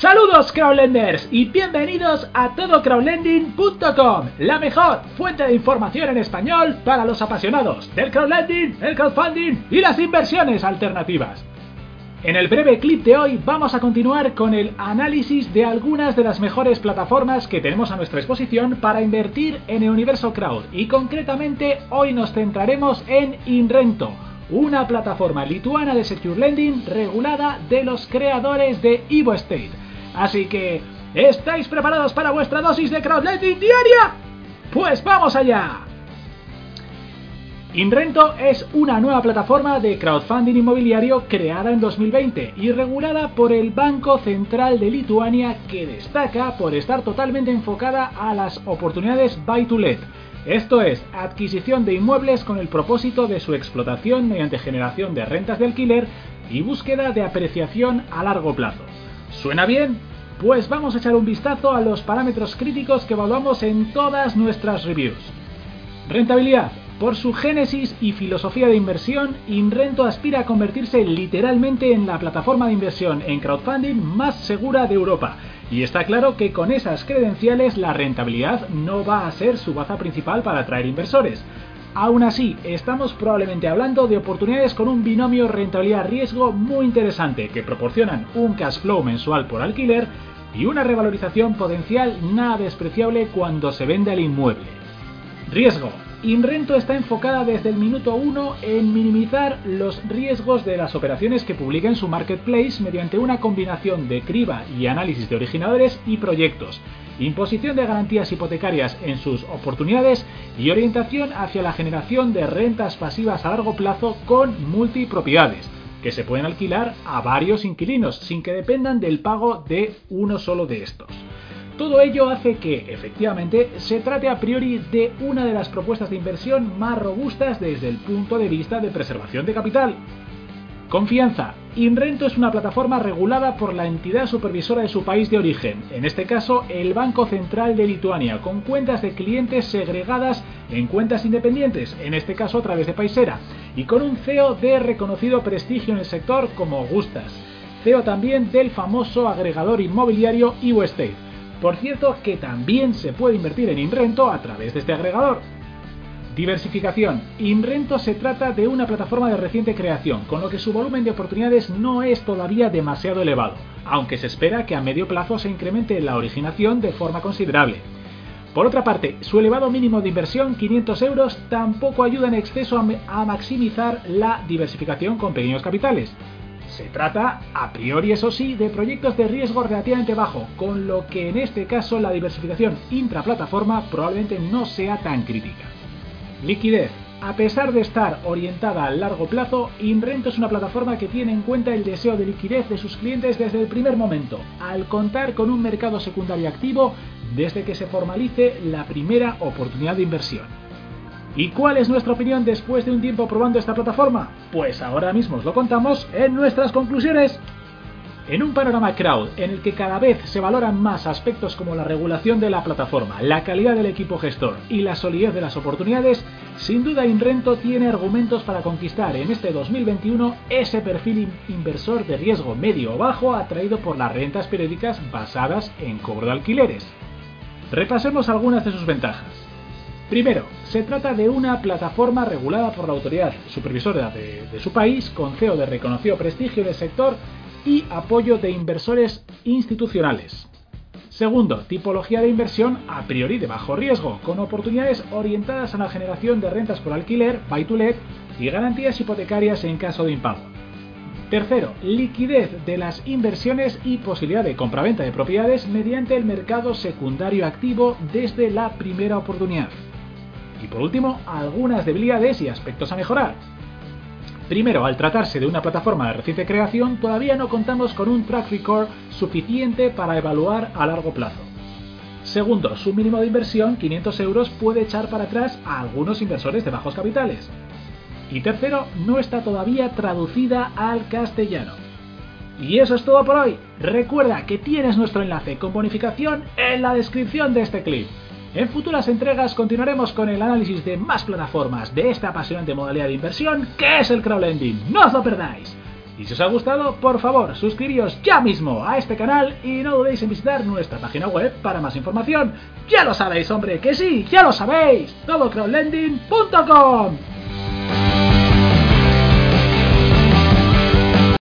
Saludos crowdlenders y bienvenidos a todocrowdlending.com, la mejor fuente de información en español para los apasionados del crowdlending, el crowdfunding y las inversiones alternativas. En el breve clip de hoy vamos a continuar con el análisis de algunas de las mejores plataformas que tenemos a nuestra disposición para invertir en el universo crowd y concretamente hoy nos centraremos en Inrento, una plataforma lituana de secure lending regulada de los creadores de Evo State Así que, ¿estáis preparados para vuestra dosis de crowdlending diaria? Pues vamos allá. Inrento es una nueva plataforma de crowdfunding inmobiliario creada en 2020 y regulada por el Banco Central de Lituania que destaca por estar totalmente enfocada a las oportunidades buy to let, esto es, adquisición de inmuebles con el propósito de su explotación mediante generación de rentas de alquiler y búsqueda de apreciación a largo plazo. ¿Suena bien? Pues vamos a echar un vistazo a los parámetros críticos que evaluamos en todas nuestras reviews. Rentabilidad. Por su génesis y filosofía de inversión, Inrento aspira a convertirse literalmente en la plataforma de inversión en crowdfunding más segura de Europa. Y está claro que con esas credenciales la rentabilidad no va a ser su baza principal para atraer inversores. Aún así, estamos probablemente hablando de oportunidades con un binomio rentabilidad-riesgo muy interesante que proporcionan un cash flow mensual por alquiler y una revalorización potencial nada despreciable cuando se vende el inmueble. Riesgo. Inrento está enfocada desde el minuto 1 en minimizar los riesgos de las operaciones que publica en su marketplace mediante una combinación de criba y análisis de originadores y proyectos, imposición de garantías hipotecarias en sus oportunidades y orientación hacia la generación de rentas pasivas a largo plazo con multipropiedades que se pueden alquilar a varios inquilinos sin que dependan del pago de uno solo de estos. Todo ello hace que, efectivamente, se trate a priori de una de las propuestas de inversión más robustas desde el punto de vista de preservación de capital. Confianza. Inrento es una plataforma regulada por la entidad supervisora de su país de origen, en este caso el Banco Central de Lituania, con cuentas de clientes segregadas en cuentas independientes, en este caso a través de Paisera, y con un CEO de reconocido prestigio en el sector como Gustas, CEO también del famoso agregador inmobiliario Estate. Por cierto que también se puede invertir en Inrento a través de este agregador. Diversificación. Inrento se trata de una plataforma de reciente creación, con lo que su volumen de oportunidades no es todavía demasiado elevado, aunque se espera que a medio plazo se incremente la originación de forma considerable. Por otra parte, su elevado mínimo de inversión, 500 euros, tampoco ayuda en exceso a, maximizar la diversificación con pequeños capitales. Se trata, a priori eso sí, de proyectos de riesgo relativamente bajo, con lo que en este caso la diversificación intraplataforma probablemente no sea tan crítica. Liquidez. A pesar de estar orientada a largo plazo, Inrento es una plataforma que tiene en cuenta el deseo de liquidez de sus clientes desde el primer momento, al contar con un mercado secundario activo desde que se formalice la primera oportunidad de inversión. ¿Y cuál es nuestra opinión después de un tiempo probando esta plataforma? Pues ahora mismo os lo contamos en nuestras conclusiones. En un panorama crowd en el que cada vez se valoran más aspectos como la regulación de la plataforma, la calidad del equipo gestor y la solidez de las oportunidades, sin duda Inrento tiene argumentos para conquistar en este 2021 ese perfil inversor de riesgo medio o bajo atraído por las rentas periódicas basadas en cobro de alquileres. Repasemos algunas de sus ventajas. Primero, se trata de una plataforma regulada por la autoridad supervisora de, de su país, con CEO de reconocido prestigio del sector y apoyo de inversores institucionales. Segundo, tipología de inversión a priori de bajo riesgo, con oportunidades orientadas a la generación de rentas por alquiler, buy to let y garantías hipotecarias en caso de impago. Tercero, liquidez de las inversiones y posibilidad de compraventa de propiedades mediante el mercado secundario activo desde la primera oportunidad. Y por último, algunas debilidades y aspectos a mejorar. Primero, al tratarse de una plataforma de reciente creación, todavía no contamos con un track record suficiente para evaluar a largo plazo. Segundo, su mínimo de inversión, 500 euros, puede echar para atrás a algunos inversores de bajos capitales. Y tercero, no está todavía traducida al castellano. Y eso es todo por hoy. Recuerda que tienes nuestro enlace con bonificación en la descripción de este clip. En futuras entregas continuaremos con el análisis de más plataformas de esta apasionante modalidad de inversión que es el crowdlending. ¡No os lo perdáis! Y si os ha gustado, por favor, suscribíos ya mismo a este canal y no dudéis en visitar nuestra página web para más información. Ya lo sabéis, hombre, que sí, ya lo sabéis, todocrowdlending.com.